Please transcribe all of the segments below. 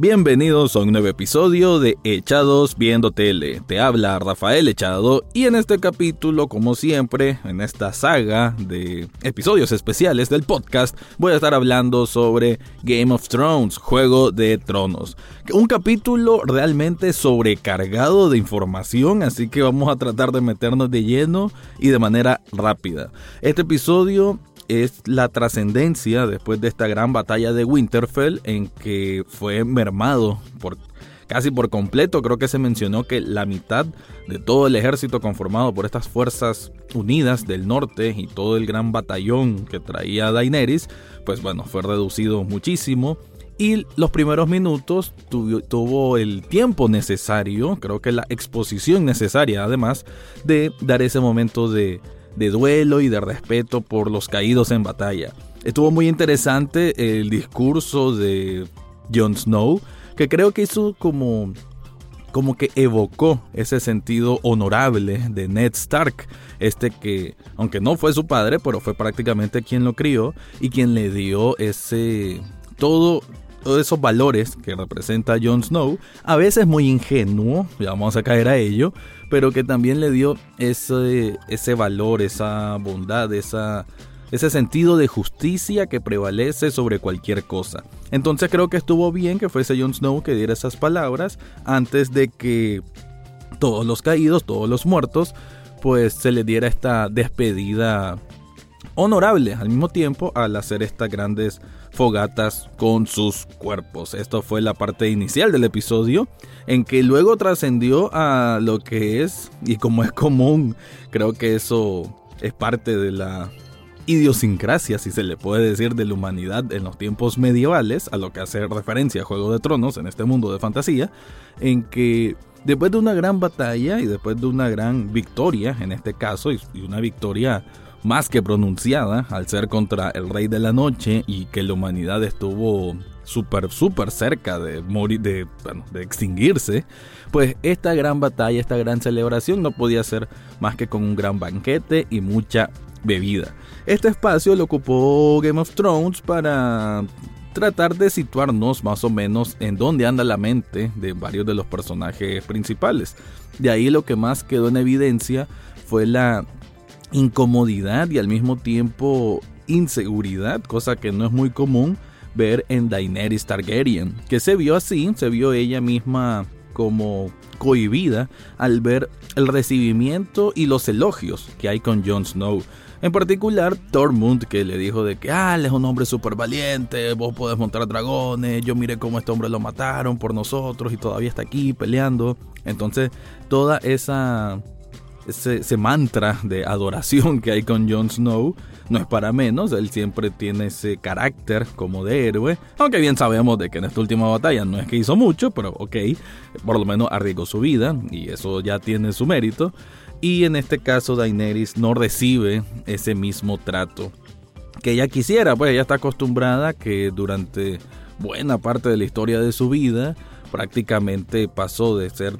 Bienvenidos a un nuevo episodio de Echados Viendo Tele. Te habla Rafael Echado y en este capítulo, como siempre, en esta saga de episodios especiales del podcast, voy a estar hablando sobre Game of Thrones, Juego de Tronos. Un capítulo realmente sobrecargado de información, así que vamos a tratar de meternos de lleno y de manera rápida. Este episodio es la trascendencia después de esta gran batalla de Winterfell en que fue mermado por casi por completo. Creo que se mencionó que la mitad de todo el ejército conformado por estas fuerzas unidas del norte y todo el gran batallón que traía Daenerys, pues bueno, fue reducido muchísimo. Y los primeros minutos tuvo el tiempo necesario, creo que la exposición necesaria además, de dar ese momento de de duelo y de respeto por los caídos en batalla. Estuvo muy interesante el discurso de Jon Snow, que creo que hizo como como que evocó ese sentido honorable de Ned Stark, este que, aunque no fue su padre, pero fue prácticamente quien lo crió y quien le dio ese todo todos esos valores que representa Jon Snow, a veces muy ingenuo, ya vamos a caer a ello, pero que también le dio ese, ese valor, esa bondad, esa, ese sentido de justicia que prevalece sobre cualquier cosa. Entonces creo que estuvo bien que fuese Jon Snow que diera esas palabras antes de que todos los caídos, todos los muertos, pues se le diera esta despedida honorable al mismo tiempo al hacer estas grandes fogatas con sus cuerpos. Esto fue la parte inicial del episodio en que luego trascendió a lo que es y como es común, creo que eso es parte de la idiosincrasia, si se le puede decir, de la humanidad en los tiempos medievales, a lo que hace referencia a Juego de Tronos en este mundo de fantasía, en que después de una gran batalla y después de una gran victoria, en este caso, y una victoria más que pronunciada al ser contra el Rey de la Noche y que la humanidad estuvo súper, súper cerca de morir, de, de extinguirse, pues esta gran batalla, esta gran celebración no podía ser más que con un gran banquete y mucha bebida. Este espacio lo ocupó Game of Thrones para tratar de situarnos más o menos en dónde anda la mente de varios de los personajes principales. De ahí lo que más quedó en evidencia fue la incomodidad y al mismo tiempo inseguridad, cosa que no es muy común ver en Daenerys Targaryen, que se vio así, se vio ella misma como cohibida al ver el recibimiento y los elogios que hay con Jon Snow. En particular, Tormund, que le dijo de que, ah, él es un hombre súper valiente, vos podés montar dragones, yo miré cómo este hombre lo mataron por nosotros y todavía está aquí peleando. Entonces, toda esa ese, mantra de adoración que hay con Jon Snow no es para menos, él siempre tiene ese carácter como de héroe, aunque bien sabemos de que en esta última batalla no es que hizo mucho, pero ok, por lo menos arriesgó su vida y eso ya tiene su mérito. Y en este caso Daenerys no recibe ese mismo trato que ella quisiera, pues ella está acostumbrada que durante buena parte de la historia de su vida prácticamente pasó de ser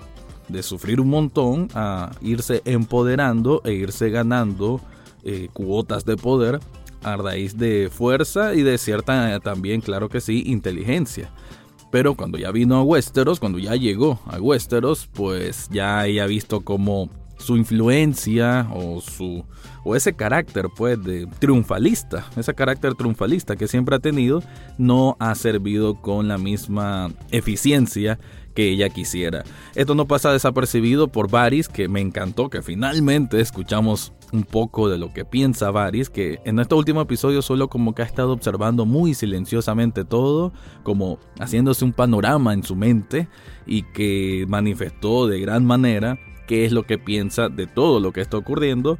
de sufrir un montón a irse empoderando e irse ganando eh, cuotas de poder a raíz de fuerza y de cierta también, claro que sí, inteligencia. Pero cuando ya vino a Westeros, cuando ya llegó a Westeros, pues ya ha visto como su influencia o su o ese carácter pues de triunfalista, ese carácter triunfalista que siempre ha tenido no ha servido con la misma eficiencia que ella quisiera. Esto no pasa desapercibido por Varys, que me encantó que finalmente escuchamos un poco de lo que piensa Varys, que en este último episodio solo como que ha estado observando muy silenciosamente todo, como haciéndose un panorama en su mente y que manifestó de gran manera qué es lo que piensa de todo lo que está ocurriendo.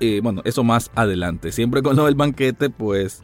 Eh, bueno, eso más adelante. Siempre con lo del banquete, pues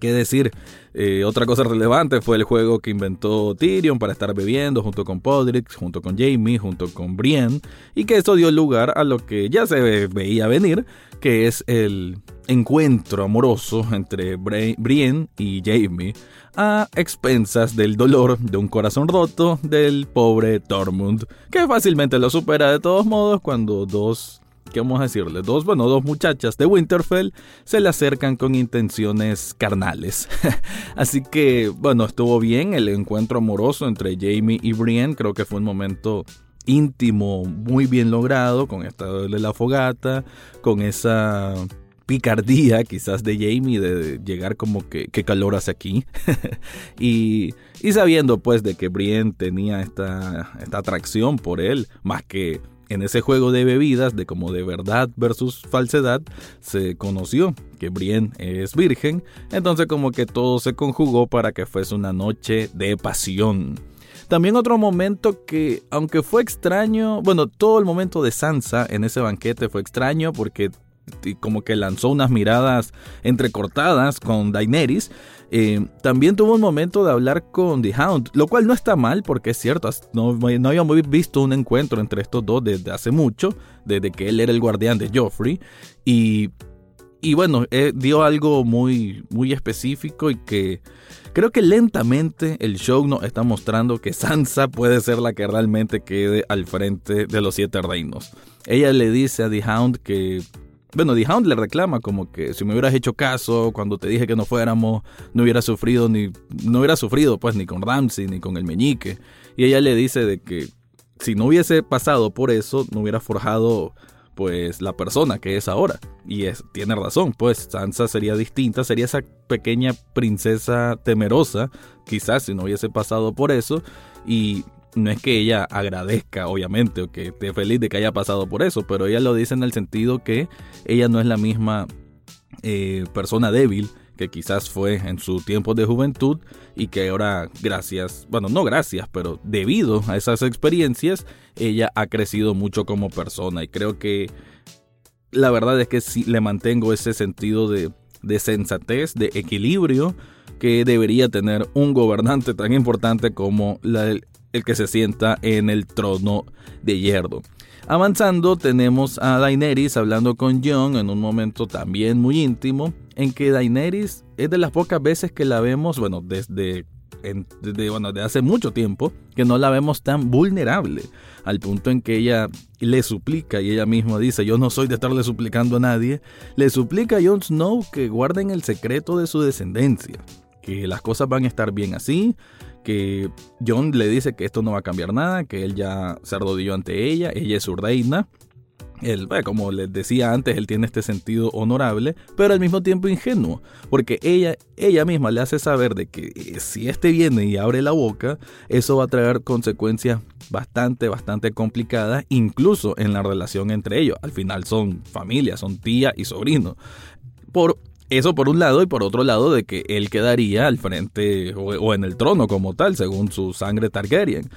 ¿Qué decir? Eh, otra cosa relevante fue el juego que inventó Tyrion para estar bebiendo junto con Podrick, junto con Jamie, junto con Brienne, y que eso dio lugar a lo que ya se veía venir, que es el, encuentro amoroso entre Brienne y Jamie a expensas del dolor de un corazón roto del pobre Tormund, que fácilmente lo supera de todos modos cuando dos ¿qué vamos a decirle? Dos, bueno, dos muchachas de Winterfell se le acercan con intenciones carnales. Así que, bueno, estuvo bien el encuentro amoroso entre Jamie y Brienne. Creo que fue un momento íntimo, muy bien logrado, con esta de la fogata, con esa picardía quizás de Jamie de llegar como que calor hace aquí y, y, sabiendo pues de que Brienne tenía esta, esta atracción por él más que en ese juego de bebidas, de como de verdad versus falsedad, se conoció que Brienne es virgen, entonces como que todo se conjugó para que fuese una noche de pasión. También otro momento que, aunque fue extraño, bueno, todo el momento de Sansa en ese banquete fue extraño porque como que lanzó unas miradas entrecortadas con Daenerys. Eh, también tuvo un momento de hablar con The Hound, lo cual no está mal porque es cierto, no, no habíamos visto un encuentro entre estos dos desde hace mucho, desde que él era el guardián de Joffrey. Y, y bueno, eh, dio algo muy, muy específico y que creo que lentamente el show nos está mostrando que Sansa puede ser la que realmente quede al frente de los siete reinos. Ella le dice a The Hound que bueno, The Hound le reclama como que si me hubieras hecho caso cuando te dije que no fuéramos, no hubiera sufrido ni no hubiera sufrido pues ni con Ramsey ni con el meñique. Y ella le dice de que si no hubiese pasado por eso, no hubiera forjado pues la persona que es ahora. Y es, tiene razón, pues Sansa sería distinta, sería esa pequeña princesa temerosa, quizás si no hubiese pasado por eso. Y no es que ella agradezca, obviamente, o que esté feliz de que haya pasado por eso, pero ella lo dice en el sentido que ella no es la misma eh, persona débil que quizás fue en su tiempo de juventud y que ahora gracias, bueno, no gracias, pero debido a esas experiencias, ella ha crecido mucho como persona. Y creo que la verdad es que sí le mantengo ese sentido de, de sensatez, de equilibrio que debería tener un gobernante tan importante como el que se sienta en el trono de hierro. Avanzando tenemos a Daenerys hablando con Jon en un momento también muy íntimo, en que Daenerys es de las pocas veces que la vemos, bueno, desde, bueno, desde hace mucho tiempo, que no la vemos tan vulnerable, al punto en que ella le suplica y ella misma dice, yo no soy de estarle suplicando a nadie, le suplica a Jon Snow que guarden el secreto de su descendencia, que las cosas van a estar bien así, que John le dice que esto no va a cambiar nada, que él ya se arrodilló ante ella, ella es su reina. Él, como les decía antes, él tiene este sentido honorable, pero al mismo tiempo ingenuo, porque ella, ella misma le hace saber de que eh, si este viene y abre la boca, eso va a traer consecuencias bastante, bastante complicadas, incluso en la relación entre ellos. Al final son familia, son tía y sobrino. Por eso por un lado y por otro lado de que él quedaría al frente o, en el trono como tal, según su sangre Targaryen.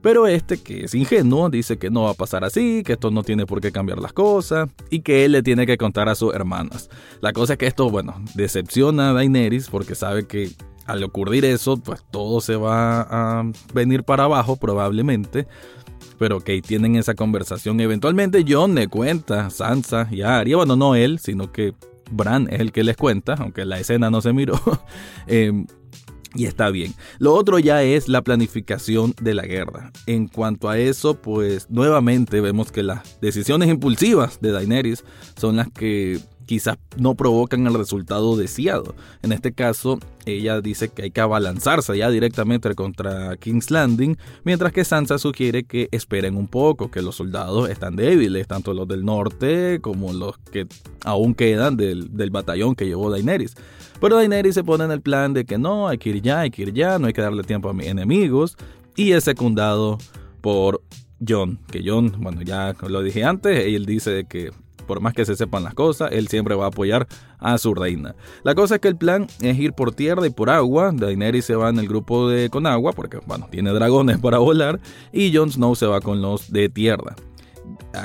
Pero este, que es ingenuo, dice que no va a pasar así, que esto no tiene por qué cambiar las cosas y que él le tiene que contar a sus hermanas. La cosa es que esto, bueno, decepciona a Daenerys porque sabe que al ocurrir eso, pues todo se va a venir para abajo probablemente. Pero que tienen esa conversación. Eventualmente John le cuenta a Sansa y a Arya, bueno, no él, sino que Bran es el que les cuenta, aunque la escena no se miró. Em, y está bien. Lo otro ya es la planificación de la guerra. En cuanto a eso, pues nuevamente vemos que las decisiones impulsivas de Daenerys son las que quizás no provocan el resultado deseado. En este caso, ella dice que hay que abalanzarse ya directamente contra King's Landing, mientras que Sansa sugiere que esperen un poco, que los soldados están débiles, tanto los del norte como los que aún quedan del, batallón que llevó Daenerys. Pero Daenerys se pone en el plan de que no, hay que ir ya, hay que ir ya, no hay que darle tiempo a mis enemigos, y es secundado por John, que John, bueno, ya lo dije antes, él dice que por más que se sepan las cosas, él siempre va a apoyar a su reina. La cosa es que el plan es ir por tierra y por agua. Daenerys se va en el grupo de con agua, porque bueno, tiene dragones para volar, y Jon Snow se va con los de tierra.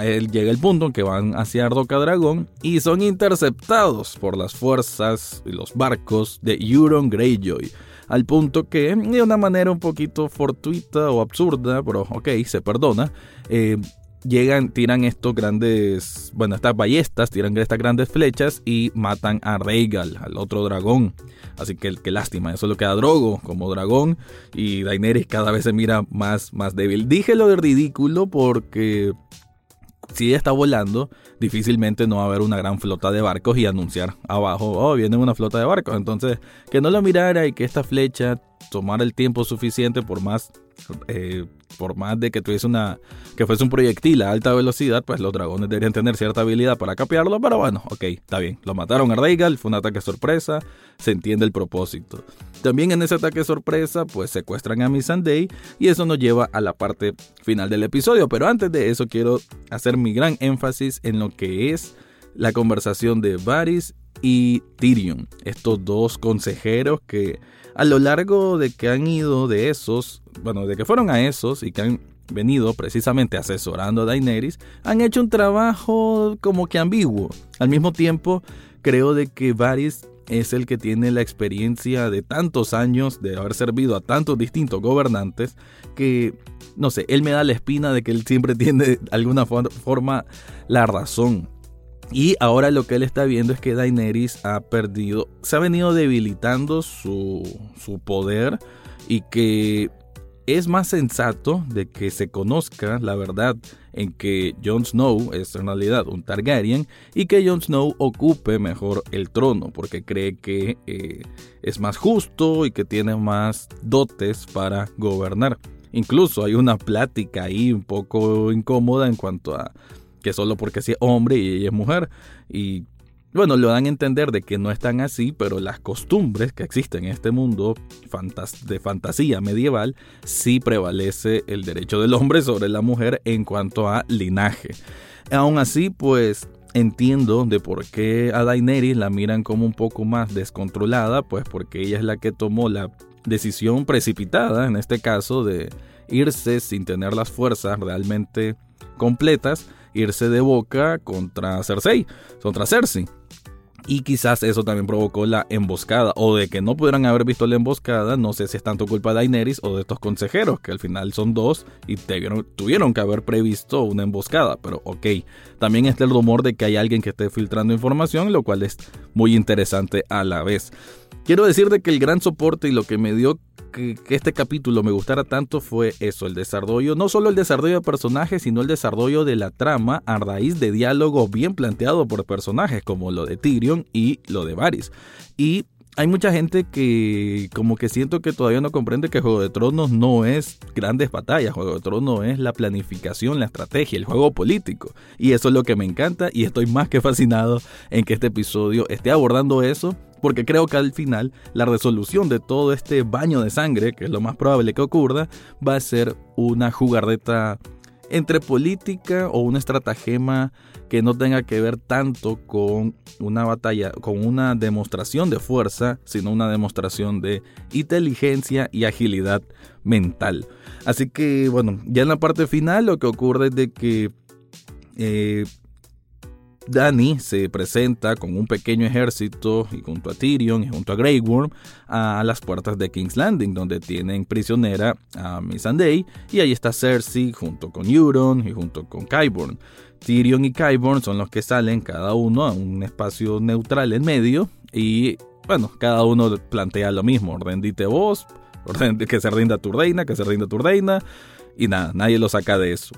Él llega el punto en que van hacia Ardoca Dragón y son interceptados por las fuerzas y los barcos de Euron Greyjoy. Al punto que, de una manera un poquito fortuita o absurda, pero ok, se perdona, eh, llegan, tiran estos grandes, bueno, estas ballestas, tiran estas grandes flechas y matan a Rhaegal, al otro dragón. Así que qué lástima, eso lo queda Drogo como dragón y Daenerys cada vez se mira más, más débil. Dije lo de ridículo porque si ella está volando, difícilmente no va a haber una gran flota de barcos y anunciar abajo, oh, viene una flota de barcos. Entonces, que no lo mirara y que esta flecha tomara el tiempo suficiente por más eh, por más de que tuviese una que fuese un proyectil a alta velocidad, pues los dragones deberían tener cierta habilidad para capearlo, pero bueno, ok, está bien. Lo mataron a Rhaegal, fue un ataque sorpresa, se entiende el propósito. También en ese ataque sorpresa, pues secuestran a Missandei y eso nos lleva a la parte final del episodio, pero antes de eso quiero hacer mi gran énfasis en lo que es la conversación de Varys y Tyrion, estos dos consejeros que a lo largo de que han ido de esos, bueno, de que fueron a esos y que han venido precisamente asesorando a Daenerys, han hecho un trabajo como que ambiguo. Al mismo tiempo, creo de que Varys es el que tiene la experiencia de tantos años de haber servido a tantos distintos gobernantes que, no sé, él me da la espina de que él siempre tiene de alguna forma la razón. Y ahora lo que él está viendo es que Daenerys ha perdido, se ha venido debilitando su, su poder y que es más sensato de que se conozca la verdad en que Jon Snow es en realidad un Targaryen y que Jon Snow ocupe mejor el trono porque cree que eh, es más justo y que tiene más dotes para gobernar. Incluso hay una plática ahí un poco incómoda en cuanto a que solo porque sí es hombre y ella es mujer. Y bueno, lo dan a entender de que no están así, pero las costumbres que existen en este mundo de fantasía medieval, sí prevalece el derecho del hombre sobre la mujer en cuanto a linaje. Aún así, pues entiendo de por qué a Daenerys la miran como un poco más descontrolada, pues porque ella es la que tomó la decisión precipitada, en este caso, de irse sin tener las fuerzas realmente completas irse de boca contra Cersei, contra Cersei. Y quizás eso también provocó la emboscada, o de que no pudieran haber visto la emboscada, no sé si es tanto culpa de Daenerys o de estos consejeros, que al final son dos y tuvieron que haber previsto una emboscada, pero ok. También está el rumor de que hay alguien que esté filtrando información, lo cual es muy interesante a la vez. Quiero decirte que el gran soporte y lo que me dio que, este capítulo me gustara tanto fue eso, el desarrollo, no solo el desarrollo de personajes, sino el desarrollo de la trama a raíz de diálogo bien planteado por personajes como lo de Tyrion y lo de Varys. Y hay mucha gente que como que siento que todavía no comprende que Juego de Tronos no es grandes batallas, Juego de Tronos es la planificación, la estrategia, el juego político. Y eso es lo que me encanta y estoy más que fascinado en que este episodio esté abordando eso porque creo que al final la resolución de todo este baño de sangre, que es lo más probable que ocurra, va a ser una jugarreta entre política o un estratagema que no tenga que ver tanto con una batalla, con una demostración de fuerza, sino una demostración de inteligencia y agilidad mental. Así que bueno, ya en la parte final lo que ocurre es de que eh, Dani se presenta con un pequeño ejército y junto a Tyrion y junto a Grey Worm a las puertas de King's Landing, donde tienen prisionera a Missandei y ahí está Cersei junto con Euron y junto con Qyburn. Tyrion y Qyburn son los que salen cada uno a un espacio neutral en medio y bueno, cada uno plantea lo mismo, rendite vos, que se rinda tu reina, que se rinda tu reina y nada, nadie lo saca de eso.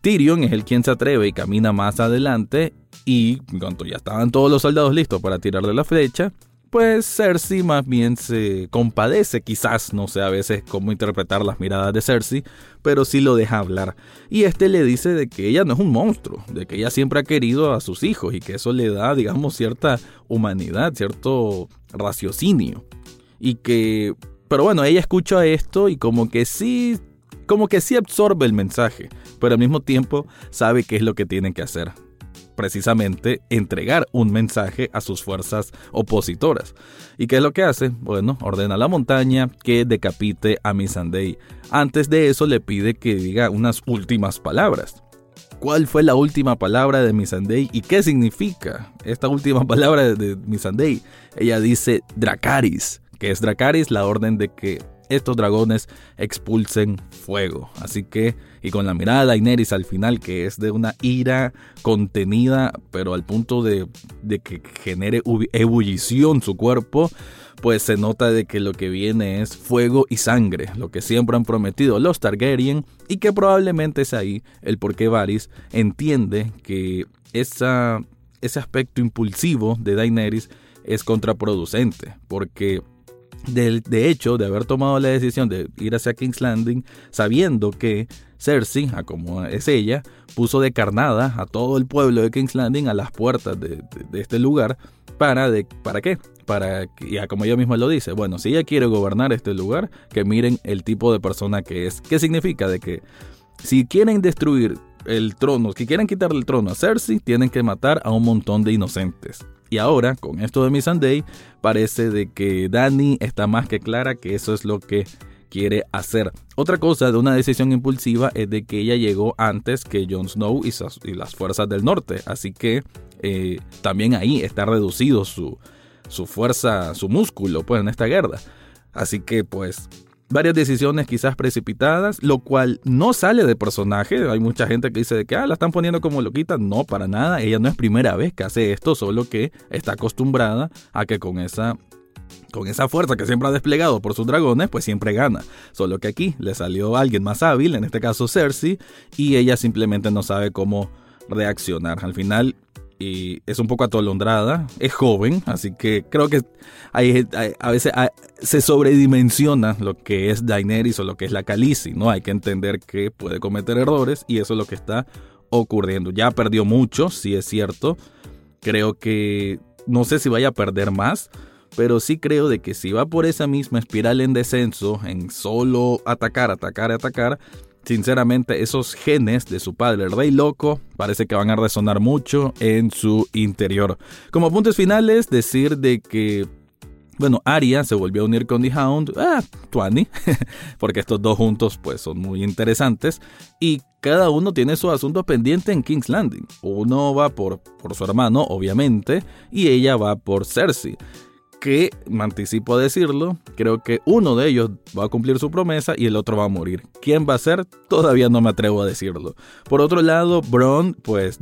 Tyrion es el quien se atreve y camina más adelante y cuando ya estaban todos los soldados listos para tirarle la flecha, pues Cersei más bien se compadece, quizás no sé a veces cómo interpretar las miradas de Cersei, pero sí lo deja hablar. Y este le dice de que ella no es un monstruo, de que ella siempre ha querido a sus hijos y que eso le da, digamos, cierta humanidad, cierto raciocinio. Y que, pero bueno, ella escucha esto y como que sí, como que sí absorbe el mensaje, pero al mismo tiempo sabe qué es lo que tiene que hacer precisamente entregar un mensaje a sus fuerzas opositoras. ¿Y qué es lo que hace? Bueno, ordena a la montaña que decapite a Missandei. Antes de eso le pide que diga unas últimas palabras. ¿Cuál fue la última palabra de Missandei y qué significa esta última palabra de Missandei? Ella dice Dracaris, que es Dracaris la orden de que estos dragones expulsen fuego. Así que, y con la mirada de Daenerys al final, que es de una ira contenida, pero al punto de, que genere ebullición su cuerpo, pues se nota de que lo que viene es fuego y sangre, lo que siempre han prometido los Targaryen y que probablemente es ahí el por qué Varys entiende que esa, ese aspecto impulsivo de Daenerys es contraproducente, porque de, hecho, de haber tomado la decisión de ir hacia King's Landing, sabiendo que Cersei, a como es ella, puso de carnada a todo el pueblo de King's Landing a las puertas de, este lugar, para, de, ¿para qué? Para, ya como ella misma lo dice, bueno, si ella quiere gobernar este lugar, que miren el tipo de persona que es. ¿Qué significa? De que si quieren destruir el trono, si quieren quitarle el trono a Cersei, tienen que matar a un montón de inocentes. Y ahora, con esto de Missandei, parece de que Dani está más que clara que eso es lo que quiere hacer. Otra cosa de una decisión impulsiva es de que ella llegó antes que Jon Snow y, las fuerzas del norte, así que eh, también ahí está reducido su, su fuerza, su músculo, pues en esta guerra. Así que pues varias decisiones quizás precipitadas, lo cual no sale de personaje. Hay mucha gente que dice de que ah, la están poniendo como loquita. No, para nada. Ella no es primera vez que hace esto, solo que está acostumbrada a que con esa con esa fuerza que siempre ha desplegado por sus dragones, pues siempre gana. Solo que aquí le salió alguien más hábil, en este caso Cersei, y ella simplemente no sabe cómo reaccionar. Al final y es un poco atolondrada, es joven, así que creo que a veces se sobredimensiona lo que es Daenerys o lo que es la Khaleesi, ¿no? Hay que entender que puede cometer errores y eso es lo que está ocurriendo. Ya perdió mucho, sí es cierto. Creo que no sé si vaya a perder más, pero sí creo de que si va por esa misma espiral en descenso, en solo atacar, atacar, atacar, Sinceramente, esos genes de su padre, el rey loco, parece que van a resonar mucho en su interior. Como puntos finales, decir de que bueno, Arya se volvió a unir con The Hound, ah, Tuani, porque estos dos juntos pues son muy interesantes y cada uno tiene su asunto pendiente en King's Landing. Uno va por, por su hermano, obviamente, y ella va por Cersei que, me anticipo a decirlo, creo que uno de ellos va a cumplir su promesa y el otro va a morir. ¿Quién va a ser? Todavía no me atrevo a decirlo. Por otro lado, Bron, pues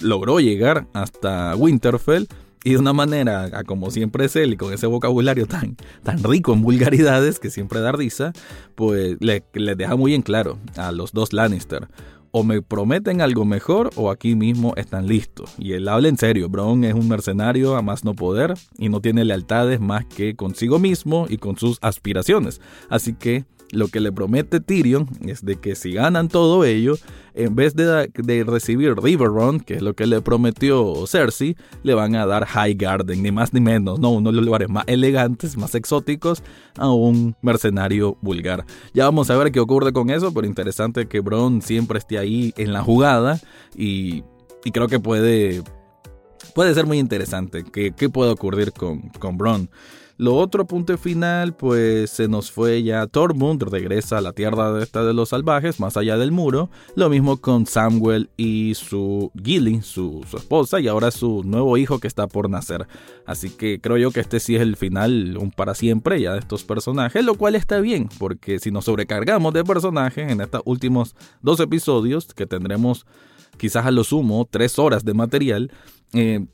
logró llegar hasta Winterfell y de una manera, como siempre es él, y con ese vocabulario tan, tan rico en vulgaridades que siempre da risa, pues le, le deja muy en claro a los dos Lannister o me prometen algo mejor o aquí mismo están listos. Y él habla en serio, Bron es un mercenario a más no poder y no tiene lealtades más que consigo mismo y con sus aspiraciones. Así que lo que le promete Tyrion es de que si ganan todo ello, en vez de, de recibir Riverrun, que es lo que le prometió Cersei, le van a dar High Garden, ni más ni menos, no, uno de los lugares más elegantes, más exóticos, a un mercenario vulgar. Ya vamos a ver qué ocurre con eso, pero interesante que Bron siempre esté ahí en la jugada y, y creo que puede, puede ser muy interesante qué, puede ocurrir con, con Bron. Lo otro punto final, pues se nos fue ya Tormund, regresa a la tierra de esta de los salvajes, más allá del muro. Lo mismo con Samuel y su Gilly, su, su esposa, y ahora su nuevo hijo que está por nacer. Así que creo yo que este sí es el final, un para siempre ya de estos personajes, lo cual está bien, porque si nos sobrecargamos de personajes en estos últimos dos episodios, que tendremos quizás a lo sumo tres horas de material, eh,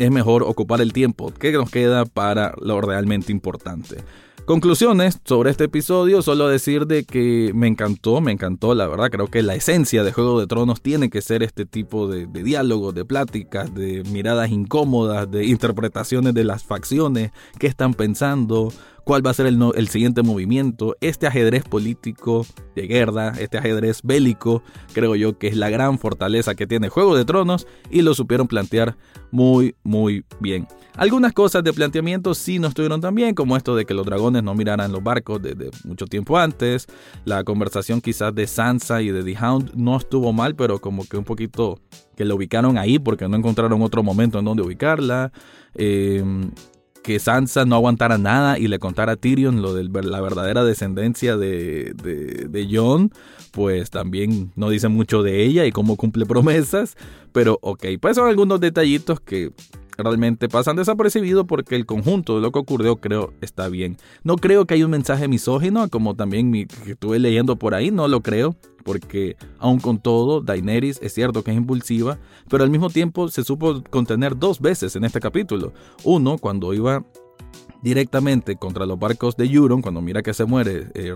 es mejor ocupar el tiempo que nos queda para lo realmente importante. Conclusiones sobre este episodio, solo decir de que me encantó, me encantó, la verdad, creo que la esencia de Juego de Tronos tiene que ser este tipo de, diálogos, de pláticas, de miradas incómodas, de interpretaciones de las facciones, qué están pensando, cuál va a ser el, siguiente movimiento. Este ajedrez político de guerra, este ajedrez bélico, creo yo que es la gran fortaleza que tiene Juego de Tronos y lo supieron plantear muy, muy bien. Algunas cosas de planteamiento sí no estuvieron tan bien, como esto de que los dragones no miraran los barcos desde mucho tiempo antes. La conversación quizás de Sansa y de The Hound no estuvo mal, pero como que un poquito que la ubicaron ahí porque no encontraron otro momento en donde ubicarla. Eh, que Sansa no aguantara nada y le contara a Tyrion lo de la verdadera descendencia de, de, de, Jon, pues también no dice mucho de ella y cómo cumple promesas, pero ok, pues son algunos detallitos que realmente pasan desapercibidos porque el conjunto de lo que ocurrió creo está bien. No creo que haya un mensaje misógino, como también mi, estuve leyendo por ahí, no lo creo, porque aun con todo, Daenerys es cierto que es impulsiva, pero al mismo tiempo se supo contener dos veces en este capítulo. Uno, cuando iba directamente contra los barcos de Euron, cuando mira que se muere eh,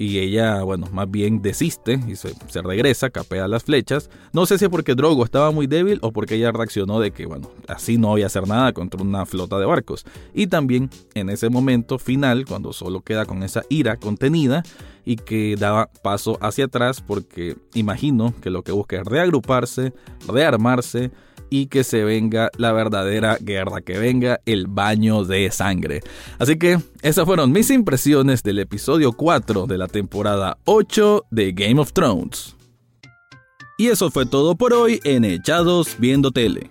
y ella, bueno, más bien desiste y se, regresa, capea las flechas. No sé si es porque Drogo estaba muy débil o porque ella reaccionó de que, bueno, así no voy a hacer nada contra una flota de barcos. Y también en ese momento final, cuando solo queda con esa ira contenida y que daba paso hacia atrás porque imagino que lo que busca es reagruparse, rearmarse, y que se venga la verdadera guerra, que venga el baño de sangre. Así que esas fueron mis impresiones del episodio 4 de la temporada 8 de Game of Thrones. Y eso fue todo por hoy en Echados Viendo Tele.